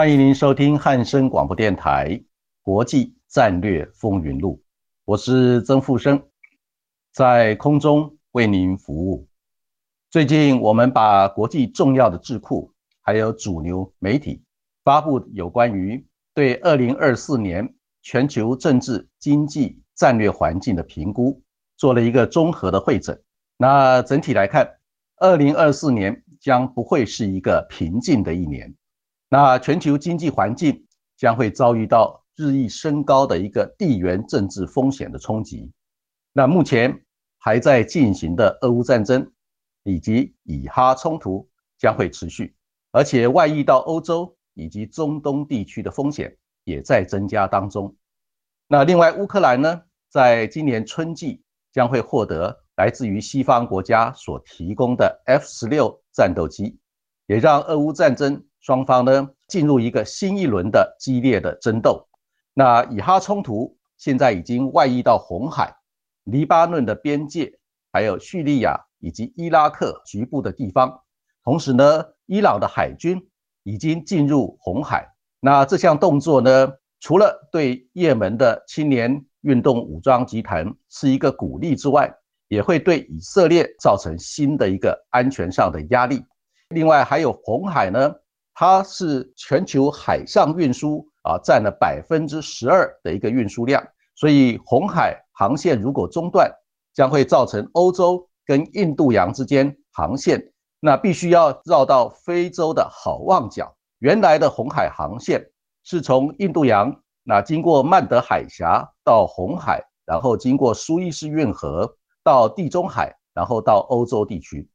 欢迎您收听汉声广播电台《国际战略风云录》，我是曾富生，在空中为您服务。最近，我们把国际重要的智库还有主流媒体发布有关于对二零二四年全球政治经济战略环境的评估，做了一个综合的会诊。那整体来看，二零二四年将不会是一个平静的一年。那全球经济环境将会遭遇到日益升高的一个地缘政治风险的冲击。那目前还在进行的俄乌战争以及以哈冲突将会持续，而且外溢到欧洲以及中东地区的风险也在增加当中。那另外，乌克兰呢，在今年春季将会获得来自于西方国家所提供的 F 十六战斗机，也让俄乌战争。双方呢进入一个新一轮的激烈的争斗。那以哈冲突现在已经外溢到红海、黎巴嫩的边界，还有叙利亚以及伊拉克局部的地方。同时呢，伊朗的海军已经进入红海。那这项动作呢，除了对也门的青年运动武装集团是一个鼓励之外，也会对以色列造成新的一个安全上的压力。另外还有红海呢。它是全球海上运输啊占了百分之十二的一个运输量，所以红海航线如果中断，将会造成欧洲跟印度洋之间航线那必须要绕到非洲的好望角。原来的红海航线是从印度洋那经过曼德海峡到红海，然后经过苏伊士运河到地中海，然后到欧洲地区。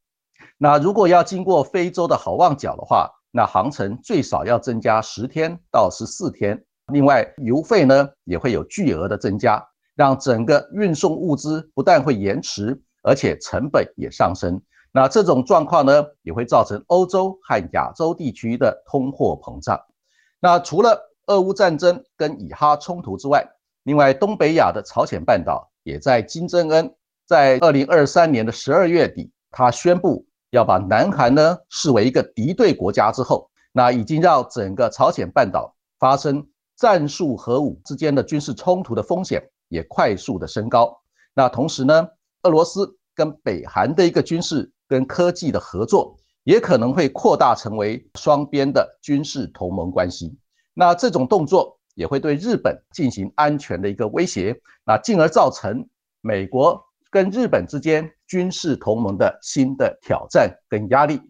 那如果要经过非洲的好望角的话，那航程最少要增加十天到十四天，另外油费呢也会有巨额的增加，让整个运送物资不但会延迟，而且成本也上升。那这种状况呢，也会造成欧洲和亚洲地区的通货膨胀。那除了俄乌战争跟以哈冲突之外，另外东北亚的朝鲜半岛也在金正恩在二零二三年的十二月底，他宣布。要把南韩呢视为一个敌对国家之后，那已经让整个朝鲜半岛发生战术核武之间的军事冲突的风险也快速的升高。那同时呢，俄罗斯跟北韩的一个军事跟科技的合作也可能会扩大成为双边的军事同盟关系。那这种动作也会对日本进行安全的一个威胁，那进而造成美国。跟日本之间军事同盟的新的挑战跟压力。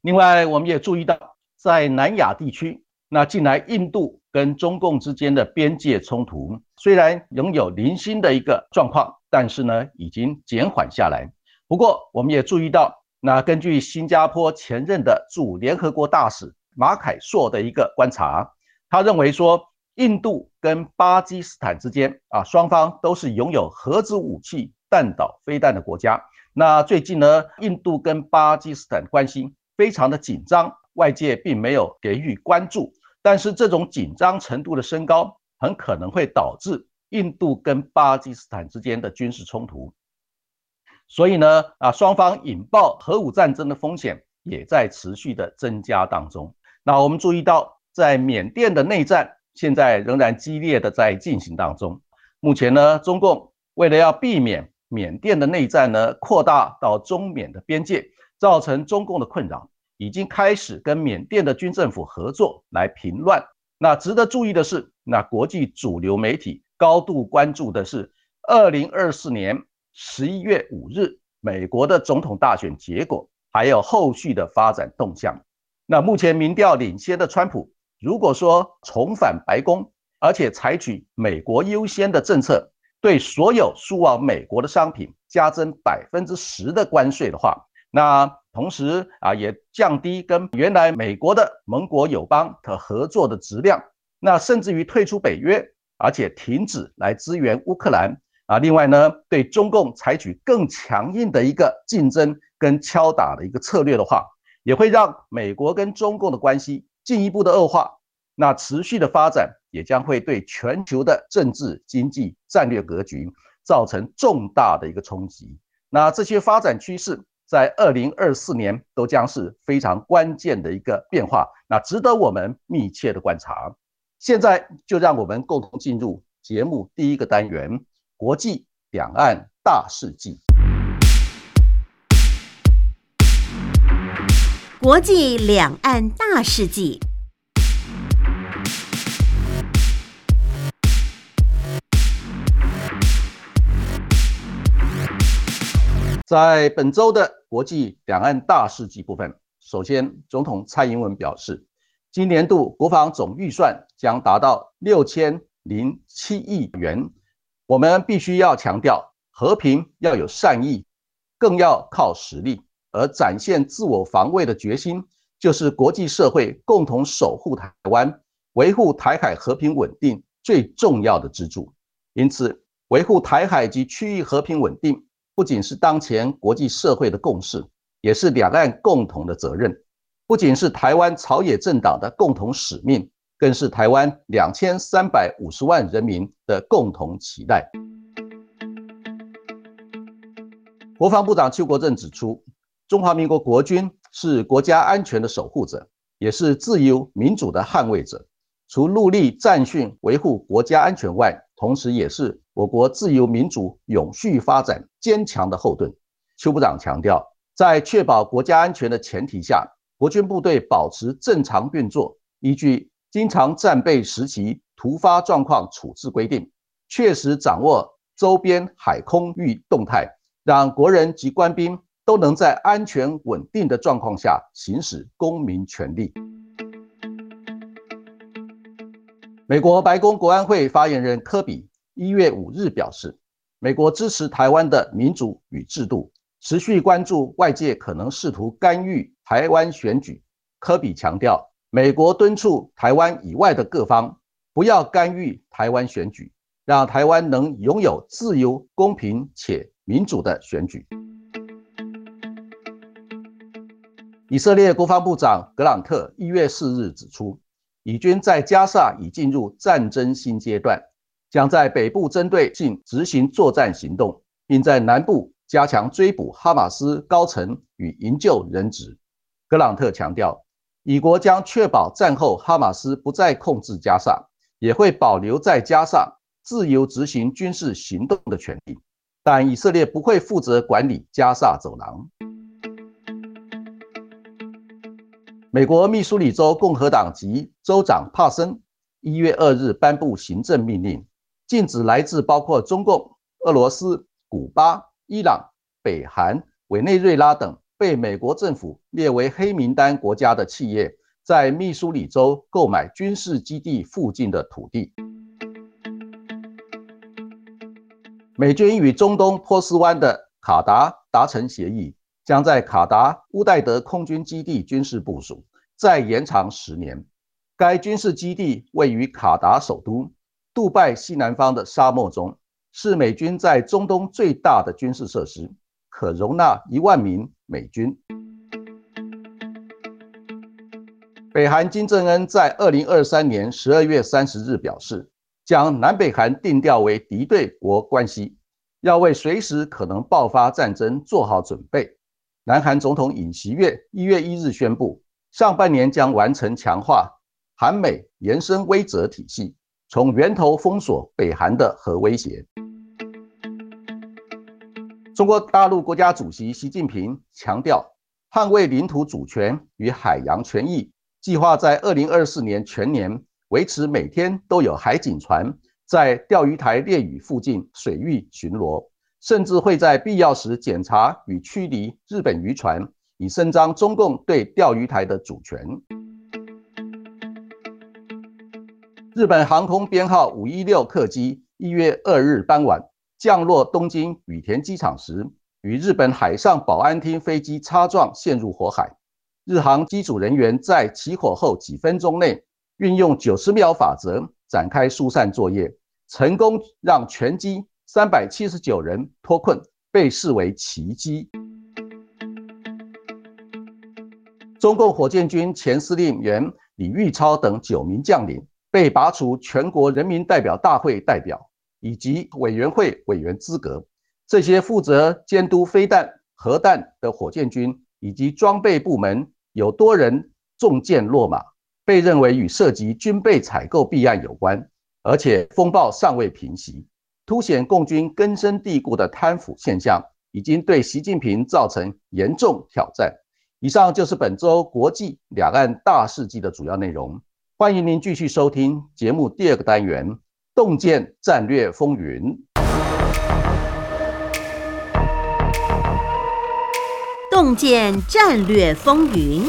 另外，我们也注意到，在南亚地区，那近来印度跟中共之间的边界冲突虽然拥有零星的一个状况，但是呢，已经减缓下来。不过，我们也注意到，那根据新加坡前任的驻联合国大使马凯硕的一个观察，他认为说，印度跟巴基斯坦之间啊，双方都是拥有核子武器。弹道飞弹的国家，那最近呢，印度跟巴基斯坦关系非常的紧张，外界并没有给予关注，但是这种紧张程度的升高，很可能会导致印度跟巴基斯坦之间的军事冲突，所以呢，啊，双方引爆核武战争的风险也在持续的增加当中。那我们注意到，在缅甸的内战现在仍然激烈的在进行当中，目前呢，中共为了要避免缅甸的内战呢，扩大到中缅的边界，造成中共的困扰，已经开始跟缅甸的军政府合作来平乱。那值得注意的是，那国际主流媒体高度关注的是二零二四年十一月五日美国的总统大选结果，还有后续的发展动向。那目前民调领先的川普，如果说重返白宫，而且采取美国优先的政策，对所有输往美国的商品加征百分之十的关税的话，那同时啊也降低跟原来美国的盟国友邦的合作的质量，那甚至于退出北约，而且停止来支援乌克兰啊。另外呢，对中共采取更强硬的一个竞争跟敲打的一个策略的话，也会让美国跟中共的关系进一步的恶化。那持续的发展也将会对全球的政治、经济、战略格局造成重大的一个冲击。那这些发展趋势在二零二四年都将是非常关键的一个变化，那值得我们密切的观察。现在就让我们共同进入节目第一个单元——国际两岸大事记。国际两岸大事记。在本周的国际两岸大事记部分，首先，总统蔡英文表示，今年度国防总预算将达到六千零七亿元。我们必须要强调，和平要有善意，更要靠实力，而展现自我防卫的决心，就是国际社会共同守护台湾、维护台海和平稳定最重要的支柱。因此，维护台海及区域和平稳定。不仅是当前国际社会的共识，也是两岸共同的责任；不仅是台湾朝野政党的共同使命，更是台湾两千三百五十万人民的共同期待。国防部长邱国正指出，中华民国国军是国家安全的守护者，也是自由民主的捍卫者。除陆力战训维护国家安全外，同时也是我国自由民主永续发展坚强的后盾。邱部长强调，在确保国家安全的前提下，国军部队保持正常运作，依据《经常战备时期突发状况处置规定》，确实掌握周边海空域动态，让国人及官兵都能在安全稳定的状况下行使公民权利。美国白宫国安会发言人科比一月五日表示，美国支持台湾的民主与制度，持续关注外界可能试图干预台湾选举。科比强调，美国敦促台湾以外的各方不要干预台湾选举，让台湾能拥有自由、公平且民主的选举。以色列国防部长格朗特一月四日指出。以军在加沙已进入战争新阶段，将在北部针对性执行作战行动，并在南部加强追捕哈马斯高层与营救人质。格朗特强调，以国将确保战后哈马斯不再控制加沙，也会保留在加沙自由执行军事行动的权利，但以色列不会负责管理加沙走廊。美国密苏里州共和党籍州长帕森一月二日颁布行政命令，禁止来自包括中共、俄罗斯、古巴、伊朗、北韩、委内瑞拉等被美国政府列为黑名单国家的企业，在密苏里州购买军事基地附近的土地。美军与中东波斯湾的卡达达成协议。将在卡达乌代德空军基地军事部署，再延长十年。该军事基地位于卡达首都杜拜西南方的沙漠中，是美军在中东最大的军事设施，可容纳一万名美军。北韩金正恩在二零二三年十二月三十日表示，将南北韩定调为敌对国关系，要为随时可能爆发战争做好准备。南韩总统尹锡悦一月一日宣布，上半年将完成强化韩美延伸威慑体系，从源头封锁北韩的核威胁。中国大陆国家主席习近平强调，捍卫领土主权与海洋权益，计划在二零二四年全年维持每天都有海警船在钓鱼台列屿附近水域巡逻。甚至会在必要时检查与驱离日本渔船，以伸张中共对钓鱼台的主权。日本航空编号五一六客机一月二日傍晚降落东京羽田机场时，与日本海上保安厅飞机擦撞，陷入火海。日航机组人员在起火后几分钟内，运用九十秒法则展开疏散作业，成功让全机三百七十九人脱困，被视为奇迹。中共火箭军前司令员李玉超等九名将领被拔除全国人民代表大会代表以及委员会委员资格。这些负责监督飞弹、核弹的火箭军以及装备部门有多人中箭落马，被认为与涉及军备采购弊案有关。而且风暴尚未平息，凸显共军根深蒂固的贪腐现象，已经对习近平造成严重挑战。以上就是本周国际两岸大事记的主要内容。欢迎您继续收听节目第二个单元《洞见战略风云》。洞见战略风云，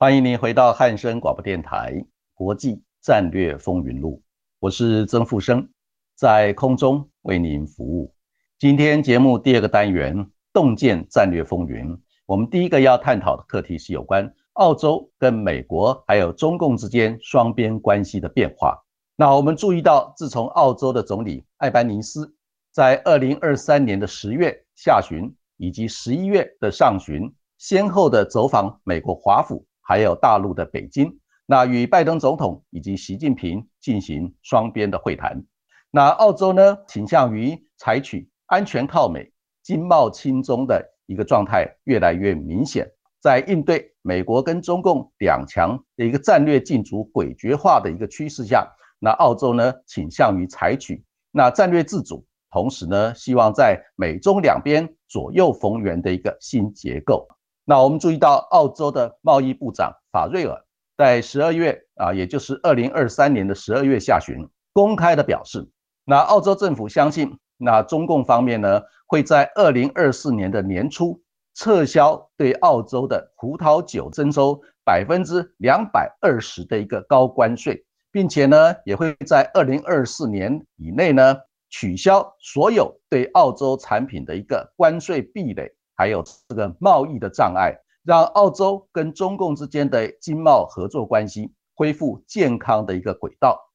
欢迎您回到汉声广播电台《国际战略风云录》，我是曾富生。在空中为您服务。今天节目第二个单元“洞见战略风云”，我们第一个要探讨的课题是有关澳洲跟美国还有中共之间双边关系的变化。那我们注意到，自从澳洲的总理艾班尼斯在二零二三年的十月下旬以及十一月的上旬，先后的走访美国华府还有大陆的北京，那与拜登总统以及习近平进行双边的会谈。那澳洲呢，倾向于采取安全靠美、经贸亲中的一个状态，越来越明显。在应对美国跟中共两强的一个战略竞逐诡谲化的一个趋势下，那澳洲呢，倾向于采取那战略自主，同时呢，希望在美中两边左右逢源的一个新结构。那我们注意到，澳洲的贸易部长法瑞尔在十二月啊，也就是二零二三年的十二月下旬，公开的表示。那澳洲政府相信，那中共方面呢，会在二零二四年的年初撤销对澳洲的葡萄酒征收百分之两百二十的一个高关税，并且呢，也会在二零二四年以内呢，取消所有对澳洲产品的一个关税壁垒，还有这个贸易的障碍，让澳洲跟中共之间的经贸合作关系恢复健康的一个轨道。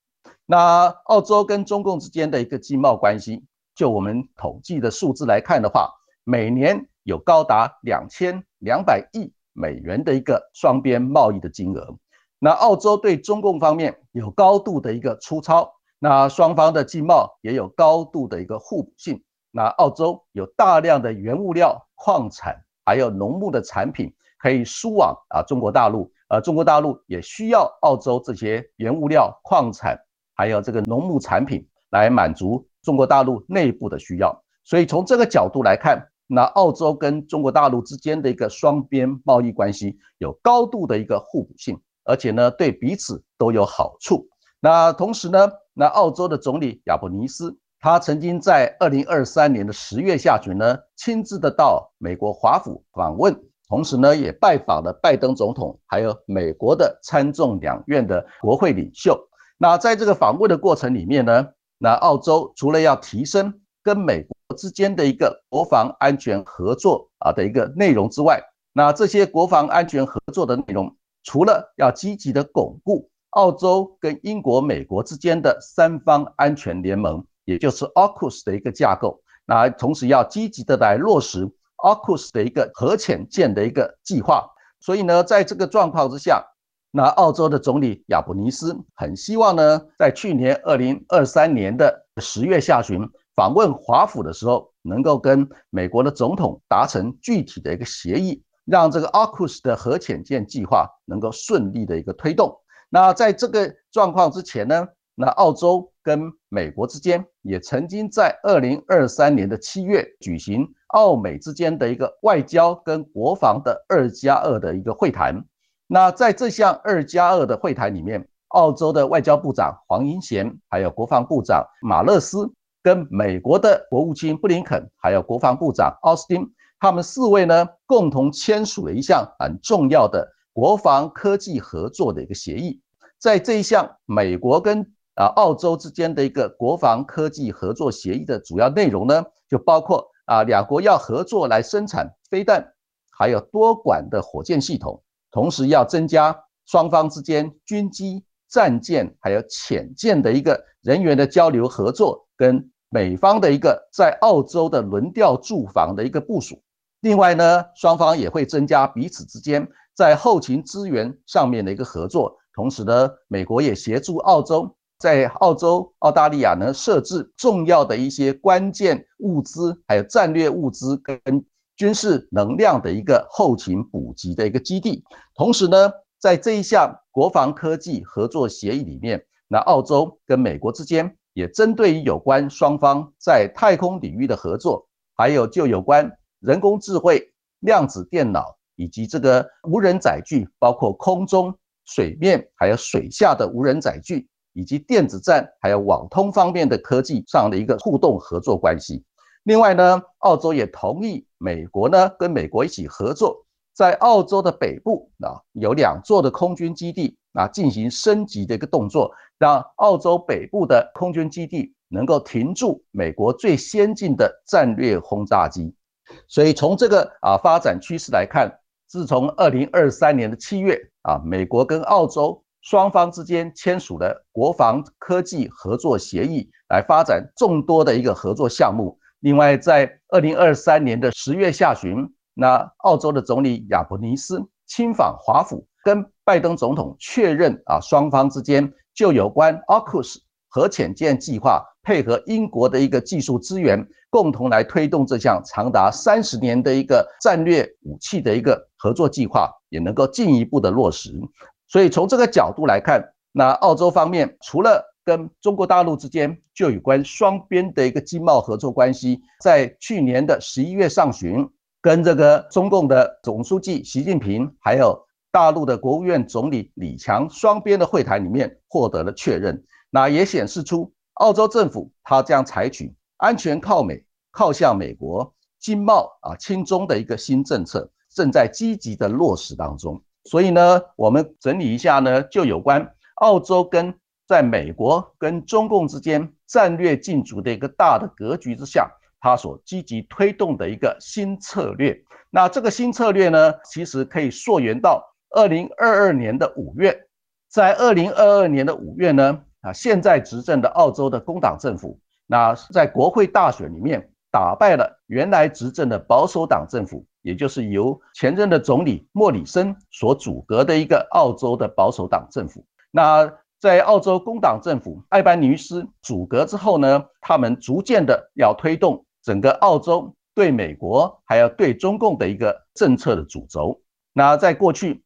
那澳洲跟中共之间的一个经贸关系，就我们统计的数字来看的话，每年有高达两千两百亿美元的一个双边贸易的金额。那澳洲对中共方面有高度的一个粗糙，那双方的经贸也有高度的一个互补性。那澳洲有大量的原物料、矿产，还有农牧的产品可以输往啊中国大陆，而中国大陆也需要澳洲这些原物料、矿产。还有这个农牧产品来满足中国大陆内部的需要，所以从这个角度来看，那澳洲跟中国大陆之间的一个双边贸易关系有高度的一个互补性，而且呢对彼此都有好处。那同时呢，那澳洲的总理亚伯尼斯，他曾经在二零二三年的十月下旬呢，亲自的到美国华府访问，同时呢也拜访了拜登总统，还有美国的参众两院的国会领袖。那在这个访问的过程里面呢，那澳洲除了要提升跟美国之间的一个国防安全合作啊的一个内容之外，那这些国防安全合作的内容，除了要积极的巩固澳洲跟英国、美国之间的三方安全联盟，也就是 AUKUS 的一个架构，那同时要积极的来落实 AUKUS 的一个核潜舰的一个计划。所以呢，在这个状况之下。那澳洲的总理亚伯尼斯很希望呢，在去年二零二三年的十月下旬访问华府的时候，能够跟美国的总统达成具体的一个协议，让这个 AUKUS 的核潜舰计划能够顺利的一个推动。那在这个状况之前呢，那澳洲跟美国之间也曾经在二零二三年的七月举行澳美之间的一个外交跟国防的二加二的一个会谈。那在这项二加二的会谈里面，澳洲的外交部长黄英贤，还有国防部长马勒斯，跟美国的国务卿布林肯，还有国防部长奥斯汀，他们四位呢共同签署了一项很重要的国防科技合作的一个协议。在这一项美国跟啊澳洲之间的一个国防科技合作协议的主要内容呢，就包括啊两国要合作来生产飞弹，还有多管的火箭系统，同时要增加双方之间军机、战舰还有潜舰的一个人员的交流合作，跟美方的一个在澳洲的轮调驻防的一个部署。另外呢，双方也会增加彼此之间在后勤资源上面的一个合作。同时呢，美国也协助澳洲在澳洲、澳大利亚呢设置重要的一些关键物资，还有战略物资跟军事能量的一个后勤补给的一个基地。同时呢，在这一项国防科技合作协议里面，那澳洲跟美国之间也针对于有关双方在太空领域的合作，还有就有关人工智慧、量子电脑以及这个无人载具，包括空中。水面还有水下的无人载具，以及电子战还有网通方面的科技上的一个互动合作关系。另外呢，澳洲也同意美国呢跟美国一起合作，在澳洲的北部啊有两座的空军基地啊进行升级的一个动作，让澳洲北部的空军基地能够停驻美国最先进的战略轰炸机。所以从这个啊发展趋势来看。自从二零二三年的七月啊，美国跟澳洲双方之间签署了国防科技合作协议，来发展众多的一个合作项目。另外，在二零二三年的十月下旬，那澳洲的总理亚伯尼斯亲访华府，跟拜登总统确认啊，双方之间就有关 AUKUS 核潜舰计划，配合英国的一个技术资源。共同来推动这项长达三十年的一个战略武器的一个合作计划，也能够进一步的落实。所以从这个角度来看，那澳洲方面除了跟中国大陆之间就有关双边的一个经贸合作关系，在去年的十一月上旬，跟这个中共的总书记习近平，还有大陆的国务院总理李强双边的会谈里面获得了确认，那也显示出澳洲政府它将采取。安全靠美，靠向美国，经贸啊轻中的一个新政策正在积极的落实当中。所以呢，我们整理一下呢，就有关澳洲跟在美国跟中共之间战略竞逐的一个大的格局之下，他所积极推动的一个新策略。那这个新策略呢，其实可以溯源到二零二二年的五月，在二零二二年的五月呢，啊，现在执政的澳洲的工党政府。那在国会大选里面打败了原来执政的保守党政府，也就是由前任的总理莫里森所阻隔的一个澳洲的保守党政府。那在澳洲工党政府艾班尼斯阻隔之后呢，他们逐渐的要推动整个澳洲对美国还要对中共的一个政策的主轴。那在过去，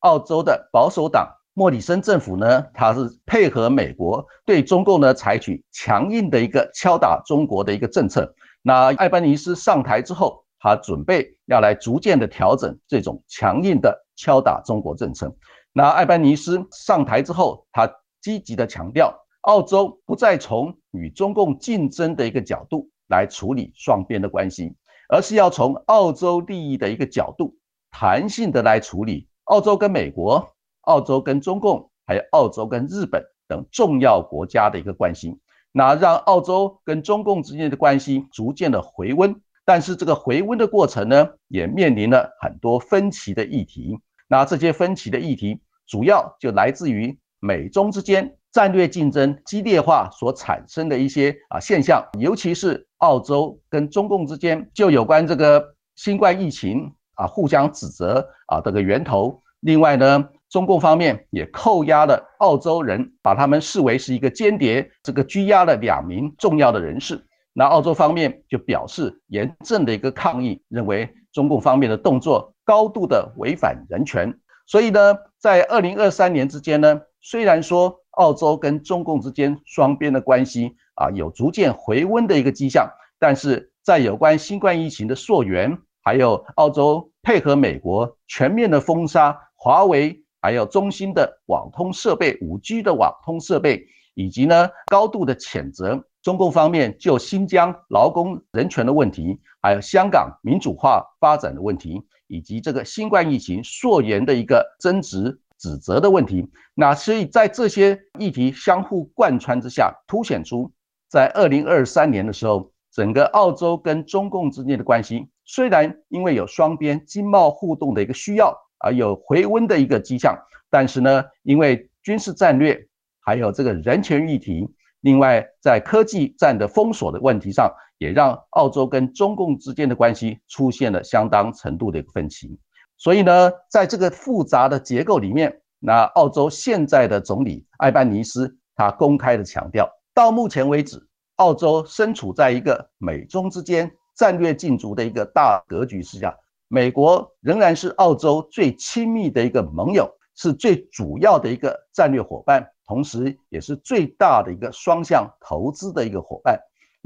澳洲的保守党。莫里森政府呢，他是配合美国对中共呢采取强硬的一个敲打中国的一个政策。那艾班尼斯上台之后，他准备要来逐渐的调整这种强硬的敲打中国政策。那艾班尼斯上台之后，他积极的强调，澳洲不再从与中共竞争的一个角度来处理双边的关系，而是要从澳洲利益的一个角度，弹性的来处理澳洲跟美国。澳洲跟中共，还有澳洲跟日本等重要国家的一个关系，那让澳洲跟中共之间的关系逐渐的回温。但是这个回温的过程呢，也面临了很多分歧的议题。那这些分歧的议题，主要就来自于美中之间战略竞争激烈化所产生的一些啊现象，尤其是澳洲跟中共之间，就有关这个新冠疫情啊互相指责啊这个源头。另外呢。中共方面也扣押了澳洲人，把他们视为是一个间谍，这个拘押了两名重要的人士。那澳洲方面就表示严正的一个抗议，认为中共方面的动作高度的违反人权。所以呢，在二零二三年之间呢，虽然说澳洲跟中共之间双边的关系啊有逐渐回温的一个迹象，但是在有关新冠疫情的溯源，还有澳洲配合美国全面的封杀华为。还有中兴的网通设备、五 G 的网通设备，以及呢高度的谴责中共方面就新疆劳工人权的问题，还有香港民主化发展的问题，以及这个新冠疫情溯源的一个争执指责的问题，那所以在这些议题相互贯穿之下，凸显出在二零二三年的时候，整个澳洲跟中共之间的关系，虽然因为有双边经贸互动的一个需要而有回温的一个迹象，但是呢，因为军事战略还有这个人权议题，另外在科技战的封锁的问题上，也让澳洲跟中共之间的关系出现了相当程度的一个分歧。所以呢，在这个复杂的结构里面，那澳洲现在的总理艾班尼斯他公开的强调，到目前为止，澳洲身处在一个美中之间战略竞逐的一个大格局之下，美国仍然是澳洲最亲密的一个盟友，是最主要的一个战略伙伴，同时也是最大的一个双向投资的一个伙伴。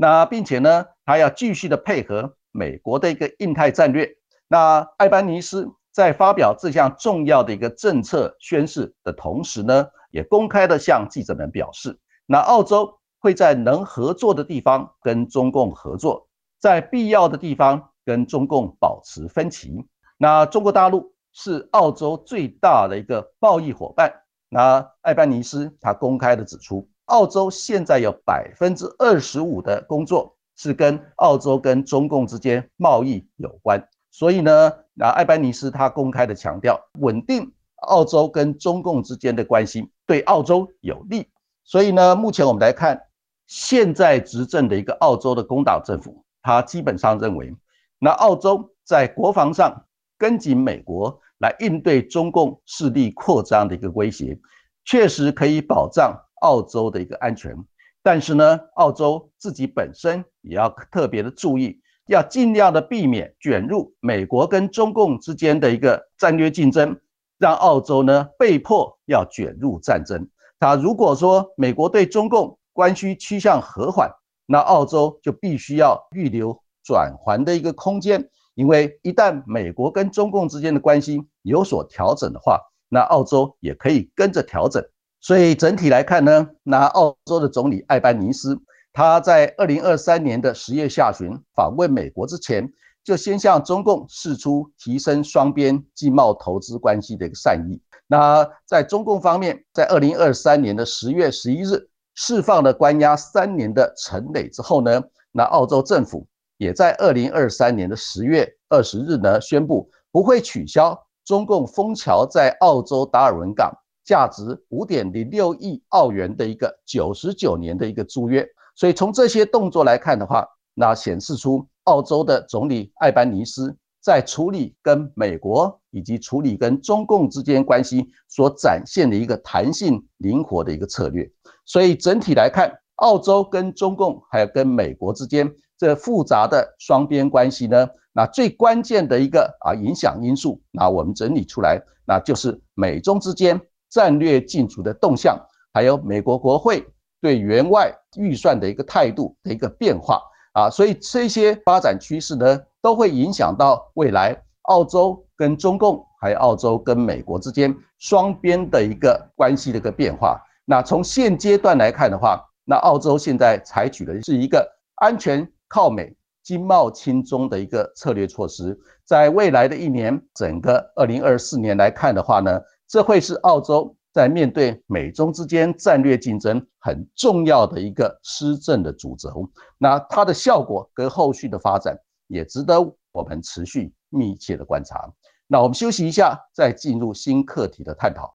那并且呢，他要继续的配合美国的一个印太战略。那艾班尼斯。在发表这项重要的一个政策宣示的同时呢，也公开的向记者们表示，那澳洲会在能合作的地方跟中共合作，在必要的地方跟中共保持分歧。那中国大陆是澳洲最大的一个贸易伙伴。那艾班尼斯他公开的指出，澳洲现在有百分之二十五的工作是跟澳洲跟中共之间贸易有关。所以呢，那艾班尼斯他公开的强调，稳定澳洲跟中共之间的关系对澳洲有利。所以呢，目前我们来看，现在执政的一个澳洲的工党政府，他基本上认为，那澳洲在国防上跟紧美国来应对中共势力扩张的一个威胁，确实可以保障澳洲的一个安全。但是呢，澳洲自己本身也要特别的注意。要尽量的避免卷入美国跟中共之间的一个战略竞争，让澳洲呢被迫要卷入战争。他如果说美国对中共关系趋向和缓，那澳洲就必须要预留转圜的一个空间，因为一旦美国跟中共之间的关系有所调整的话，那澳洲也可以跟着调整。所以整体来看呢，那澳洲的总理艾班尼斯。他在二零二三年的十月下旬访问美国之前，就先向中共示出提升双边经贸投资关系的一个善意。那在中共方面，在二零二三年的十月十一日释放了关押三年的陈磊之后呢，那澳洲政府也在二零二三年的十月二十日呢宣布不会取消中共枫桥在澳洲达尔文港价值五点零六亿澳元的一个九十九年的一个租约。所以从这些动作来看的话，那显示出澳洲的总理艾班尼斯在处理跟美国以及处理跟中共之间关系所展现的一个弹性灵活的一个策略。所以整体来看，澳洲跟中共还有跟美国之间这复杂的双边关系呢，那最关键的一个啊影响因素，那我们整理出来，那就是美中之间战略竞逐的动向，还有美国国会。对援外预算的一个态度的一个变化啊，所以这些发展趋势呢，都会影响到未来澳洲跟中共，还有澳洲跟美国之间双边的一个关系的一个变化。那从现阶段来看的话，那澳洲现在采取的是一个安全靠美、经贸亲中的一个策略措施。在未来的一年，整个二零二四年来看的话呢，这会是澳洲。在面对美中之间战略竞争很重要的一个施政的主轴，那它的效果跟后续的发展也值得我们持续密切的观察。那我们休息一下，再进入新课题的探讨。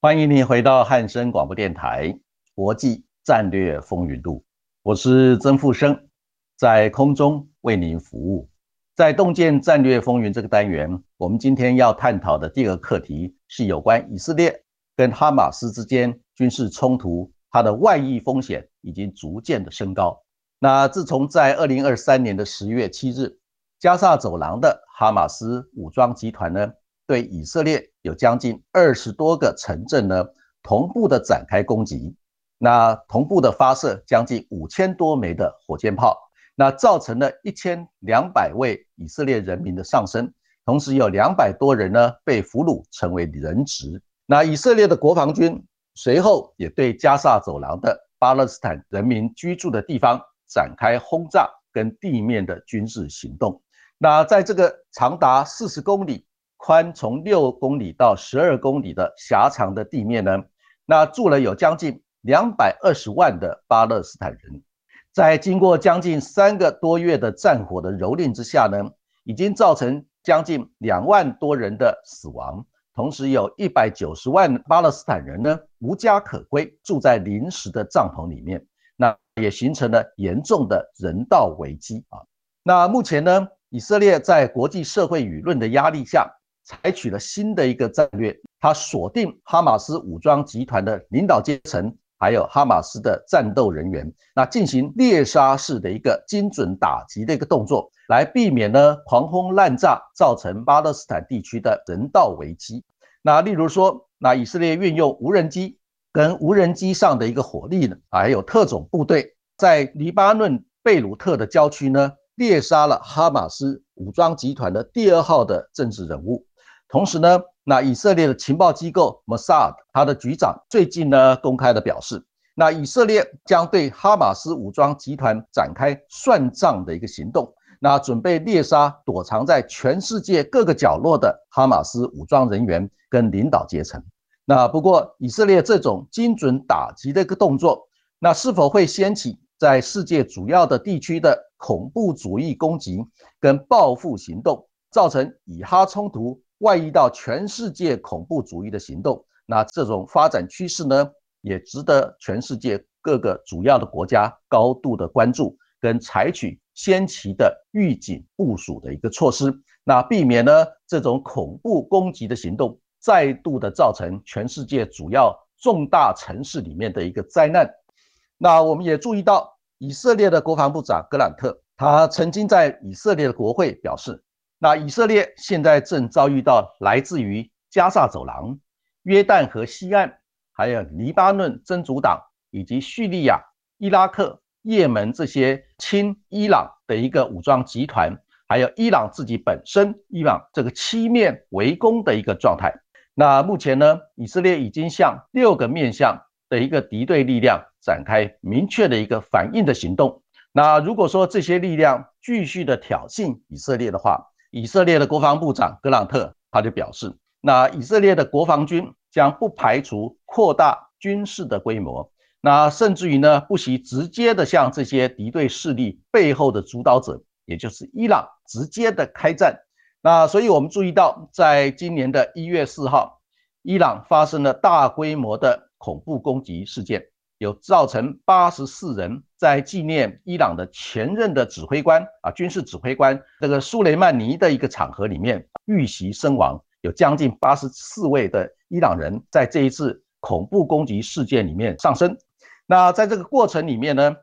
欢迎您回到汉声广播电台《国际战略风云录》。我是曾富生，在空中为您服务。在洞见战略风云这个单元，我们今天要探讨的第二个课题是有关以色列跟哈马斯之间军事冲突，它的外溢风险已经逐渐的升高。那自从在二零二三年的十月七日，加萨走廊的哈马斯武装集团呢，对以色列有将近二十多个城镇呢，同步的展开攻击。那同步的发射将近五千多枚的火箭炮，那造成了一千两百位以色列人民的丧生，同时有两百多人呢被俘虏成为人质。那以色列的国防军随后也对加萨走廊的巴勒斯坦人民居住的地方展开轰炸跟地面的军事行动。那在这个长达四十公里、宽从六公里到十二公里的狭长的地面呢，那住了有将近两百二十万的巴勒斯坦人。在经过将近三个多月的战火的蹂躏之下呢，已经造成将近两万多人的死亡，同时有一百九十万巴勒斯坦人呢无家可归，住在临时的帐篷里面，那也形成了严重的人道危机啊。那目前呢，以色列在国际社会舆论的压力下，采取了新的一个战略，它锁定哈马斯武装集团的领导阶层。还有哈马斯的战斗人员，那进行猎杀式的一个精准打击的一个动作，来避免呢狂轰滥炸造成巴勒斯坦地区的人道危机。那例如说，那以色列运用无人机跟无人机上的一个火力呢，还有特种部队，在黎巴嫩贝鲁特的郊区呢，猎杀了哈马斯武装集团的第二号的政治人物，同时呢。那以色列的情报机构 Mossad，他的局长最近呢公开的表示，那以色列将对哈马斯武装集团展开算账的一个行动，那准备猎杀躲藏在全世界各个角落的哈马斯武装人员跟领导阶层。那不过以色列这种精准打击的一个动作，那是否会掀起在世界主要的地区的恐怖主义攻击跟报复行动，造成以哈冲突？外溢到全世界恐怖主义的行动，那这种发展趋势呢，也值得全世界各个主要的国家高度的关注，跟采取先期的预警部署的一个措施，那避免呢这种恐怖攻击的行动再度的造成全世界主要重大城市里面的一个灾难。那我们也注意到，以色列的国防部长格兰特，他曾经在以色列的国会表示。那以色列现在正遭遇到来自于加萨走廊、约旦河西岸，还有黎巴嫩真主党以及叙利亚、伊拉克、也门这些亲伊朗的一个武装集团，还有伊朗自己本身，伊朗这个七面围攻的一个状态。那目前呢，以色列已经向六个面向的一个敌对力量展开明确的一个反应的行动。那如果说这些力量继续的挑衅以色列的话，以色列的国防部长格朗特他就表示，那以色列的国防军将不排除扩大军事的规模，那甚至于呢不惜直接的向这些敌对势力背后的主导者，也就是伊朗直接的开战。那所以我们注意到，在今年的一月四号，伊朗发生了大规模的恐怖攻击事件。有造成八十四人在纪念伊朗的前任的指挥官啊，军事指挥官这个苏雷曼尼的一个场合里面遇袭身亡，有将近八十四位的伊朗人在这一次恐怖攻击事件里面丧生。那在这个过程里面呢，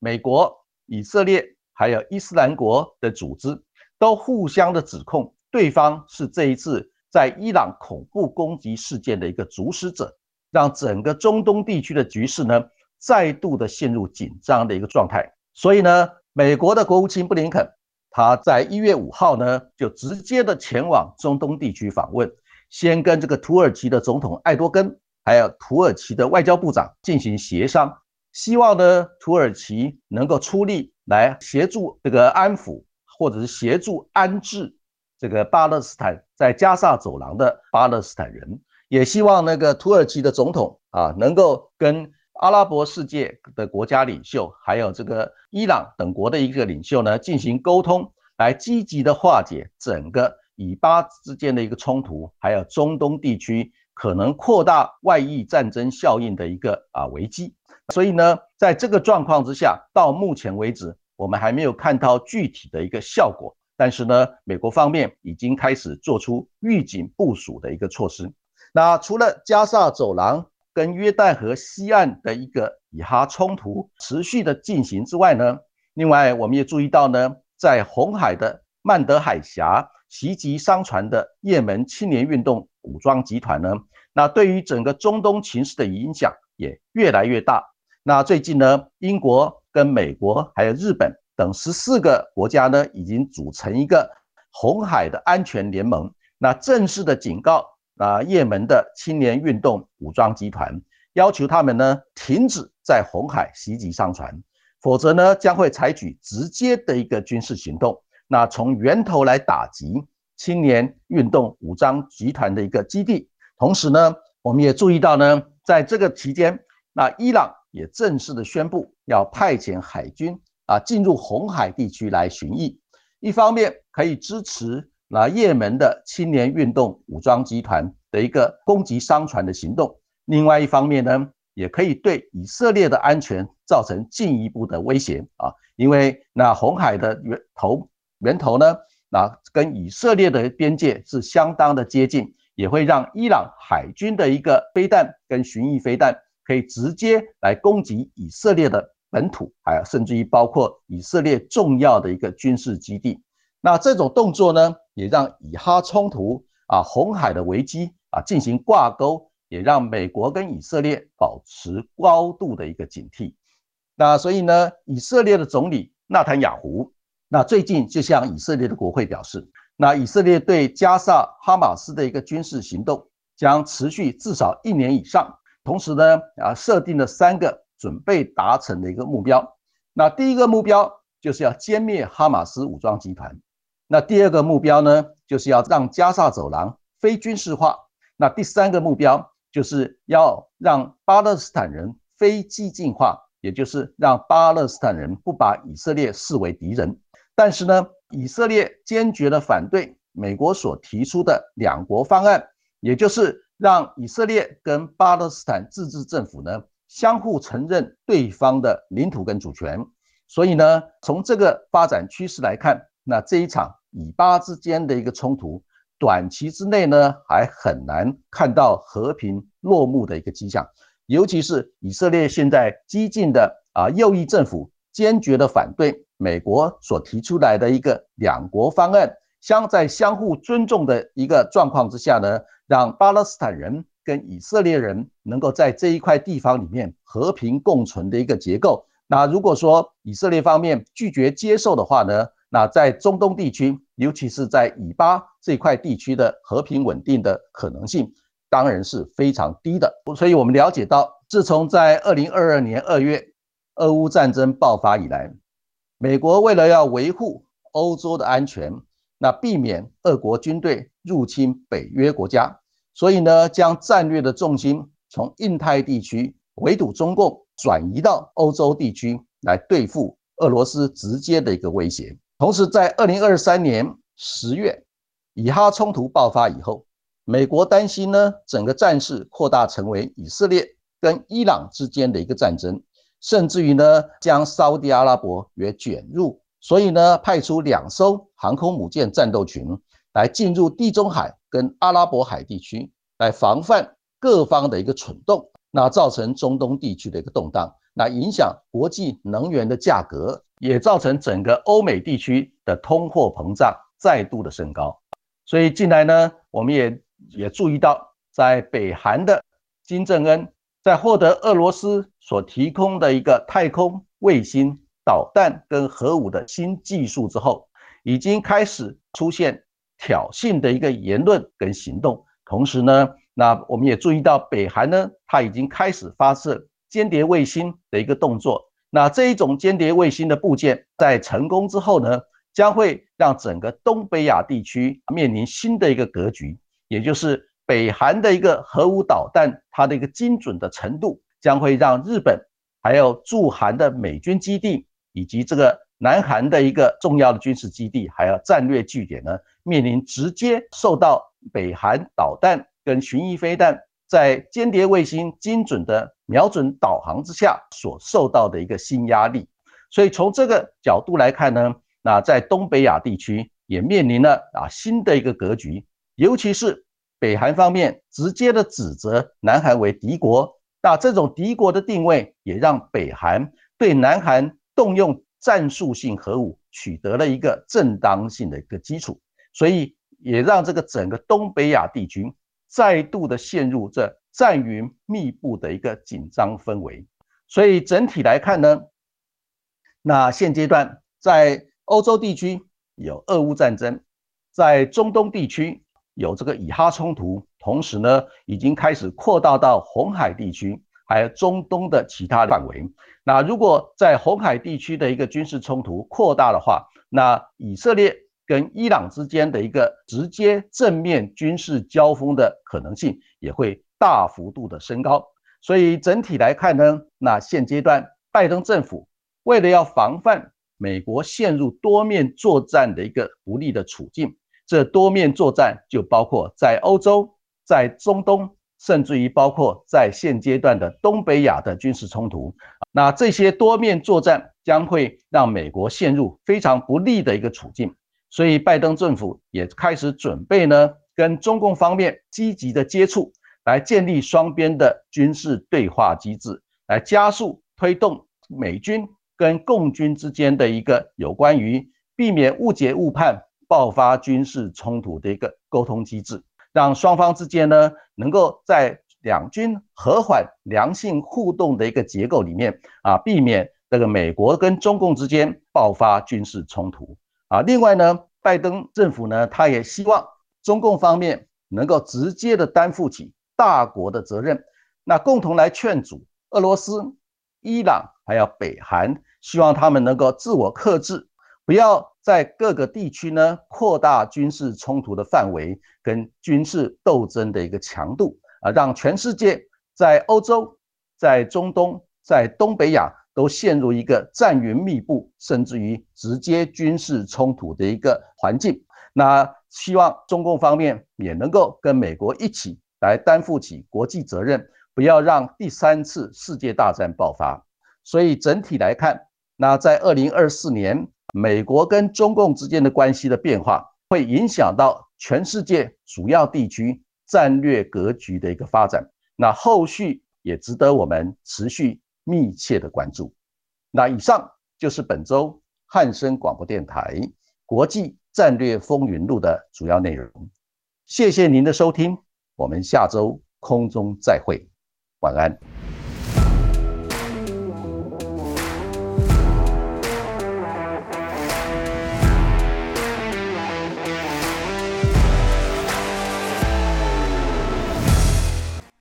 美国、以色列还有伊斯兰国的组织都互相的指控对方是这一次在伊朗恐怖攻击事件的一个主使者。让整个中东地区的局势呢，再度的陷入紧张的一个状态。所以呢，美国的国务卿布林肯，他在一月五号呢，就直接的前往中东地区访问，先跟这个土耳其的总统艾多根，还有土耳其的外交部长进行协商，希望呢，土耳其能够出力来协助这个安抚，或者是协助安置这个巴勒斯坦在加萨走廊的巴勒斯坦人。也希望那个土耳其的总统啊，能够跟阿拉伯世界的国家领袖，还有这个伊朗等国的一个领袖呢，进行沟通，来积极的化解整个以巴之间的一个冲突，还有中东地区可能扩大外溢战争效应的一个啊危机。所以呢，在这个状况之下，到目前为止，我们还没有看到具体的一个效果。但是呢，美国方面已经开始做出预警部署的一个措施。那除了加沙走廊跟约旦河西岸的一个以哈冲突持续的进行之外呢，另外我们也注意到呢，在红海的曼德海峡袭击商船的也门青年运动武装集团呢，那对于整个中东情势的影响也越来越大。那最近呢，英国跟美国还有日本等十四个国家呢，已经组成一个红海的安全联盟，那正式的警告啊，也门的青年运动武装集团，要求他们呢停止在红海袭击商船，否则呢将会采取直接的一个军事行动，那从源头来打击青年运动武装集团的一个基地。同时呢，我们也注意到呢，在这个期间，那伊朗也正式的宣布要派遣海军啊进入红海地区来巡弋。一方面可以支持那也门的青年运动武装集团的一个攻击商船的行动，另外一方面呢，也可以对以色列的安全造成进一步的威胁啊，因为那红海的源头源头呢，那跟以色列的边界是相当的接近，也会让伊朗海军的一个飞弹跟巡弋飞弹可以直接来攻击以色列的。本土，还有甚至于包括以色列重要的一个军事基地，那这种动作呢，也让以哈冲突啊、红海的危机啊进行挂钩，也让美国跟以色列保持高度的一个警惕。那所以呢，以色列的总理纳坦雅胡，那最近就向以色列的国会表示，那以色列对加萨哈马斯的一个军事行动将持续至少一年以上，同时呢，啊设定了三个。准备达成的一个目标，那第一个目标就是要歼灭哈马斯武装集团，那第二个目标呢，就是要让加萨走廊非军事化，那第三个目标就是要让巴勒斯坦人非激进化，也就是让巴勒斯坦人不把以色列视为敌人。但是呢，以色列坚决的反对美国所提出的两国方案，也就是让以色列跟巴勒斯坦自治政府呢。相互承认对方的领土跟主权，所以呢，从这个发展趋势来看，那这一场以巴之间的一个冲突，短期之内呢，还很难看到和平落幕的一个迹象。尤其是以色列现在激进的啊右翼政府，坚决的反对美国所提出来的一个两国方案，相在相互尊重的一个状况之下呢，让巴勒斯坦人。跟以色列人能够在这一块地方里面和平共存的一个结构。那如果说以色列方面拒绝接受的话呢？那在中东地区，尤其是在以巴这块地区的和平稳定的可能性，当然是非常低的。所以我们了解到，自从在二零二二年二月俄乌战争爆发以来，美国为了要维护欧洲的安全，那避免俄国军队入侵北约国家。所以呢，将战略的重心从印太地区围堵中共，转移到欧洲地区来对付俄罗斯直接的一个威胁。同时，在二零二三年十月，以哈冲突爆发以后，美国担心呢，整个战事扩大成为以色列跟伊朗之间的一个战争，甚至于呢，将沙地阿拉伯也卷入。所以呢，派出两艘航空母舰战斗群来进入地中海。跟阿拉伯海地区来防范各方的一个蠢动，那造成中东地区的一个动荡，那影响国际能源的价格，也造成整个欧美地区的通货膨胀再度的升高。所以近来呢，我们也也注意到，在北韩的金正恩在获得俄罗斯所提供的一个太空卫星导弹跟核武的新技术之后，已经开始出现。挑衅的一个言论跟行动，同时呢，那我们也注意到北韩呢，它已经开始发射间谍卫星的一个动作。那这一种间谍卫星的部件在成功之后呢，将会让整个东北亚地区面临新的一个格局，也就是北韩的一个核武导弹，它的一个精准的程度，将会让日本还有驻韩的美军基地以及这个。南韩的一个重要的军事基地，还有战略据点呢，面临直接受到北韩导弹跟巡弋飞弹在间谍卫星精准的瞄准导航之下所受到的一个新压力。所以从这个角度来看呢，那在东北亚地区也面临了啊新的一个格局，尤其是北韩方面直接的指责南韩为敌国，那这种敌国的定位也让北韩对南韩动用。战术性核武取得了一个正当性的一个基础，所以也让这个整个东北亚地区再度的陷入这战云密布的一个紧张氛围。所以整体来看呢，那现阶段在欧洲地区有俄乌战争，在中东地区有这个以哈冲突，同时呢，已经开始扩大到红海地区，还有中东的其他范围。那如果在红海地区的一个军事冲突扩大的话，那以色列跟伊朗之间的一个直接正面军事交锋的可能性也会大幅度的升高。所以整体来看呢，那现阶段拜登政府为了要防范美国陷入多面作战的一个不利的处境，这多面作战就包括在欧洲、在中东，甚至于包括在现阶段的东北亚的军事冲突。那这些多面作战将会让美国陷入非常不利的一个处境。所以拜登政府也开始准备呢，跟中共方面积极的接触，来建立双边的军事对话机制，来加速推动美军。跟共军之间的一个有关于避免误解误判、爆发军事冲突的一个沟通机制，让双方之间呢能够在两军和缓、良性互动的一个结构里面啊，避免这个美国跟中共之间爆发军事冲突啊。另外呢，拜登政府呢，他也希望中共方面能够直接的担负起大国的责任，那共同来劝阻俄罗斯、伊朗还有北韩。希望他们能够自我克制，不要在各个地区呢扩大军事冲突的范围跟军事斗争的一个强度啊，让全世界在欧洲、在中东、在东北亚都陷入一个战云密布，甚至于直接军事冲突的一个环境。那希望中共方面也能够跟美国一起来担负起国际责任，不要让第三次世界大战爆发。所以整体来看。那在二零二四年，美国跟中共之间的关系的变化，会影响到全世界主要地区战略格局的一个发展。那后续也值得我们持续密切的关注。那以上就是本周汉声广播电台国际战略风云录的主要内容。谢谢您的收听，我们下周空中再会，晚安。